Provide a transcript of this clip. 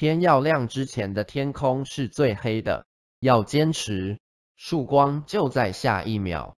天要亮之前的天空是最黑的要坚持。曙光就在下一秒。